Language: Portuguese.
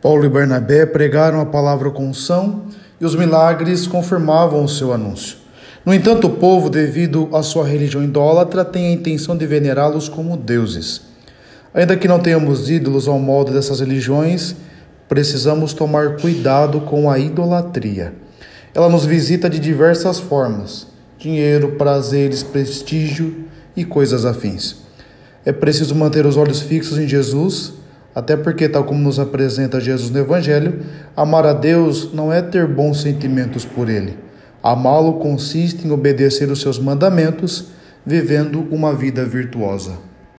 Paulo e Barnabé pregaram a palavra com unção e os milagres confirmavam o seu anúncio. No entanto, o povo, devido à sua religião idólatra, tem a intenção de venerá-los como deuses. Ainda que não tenhamos ídolos ao modo dessas religiões, precisamos tomar cuidado com a idolatria. Ela nos visita de diversas formas: dinheiro, prazeres, prestígio e coisas afins. É preciso manter os olhos fixos em Jesus, até porque, tal como nos apresenta Jesus no Evangelho, amar a Deus não é ter bons sentimentos por Ele. Amá-lo consiste em obedecer os seus mandamentos, vivendo uma vida virtuosa.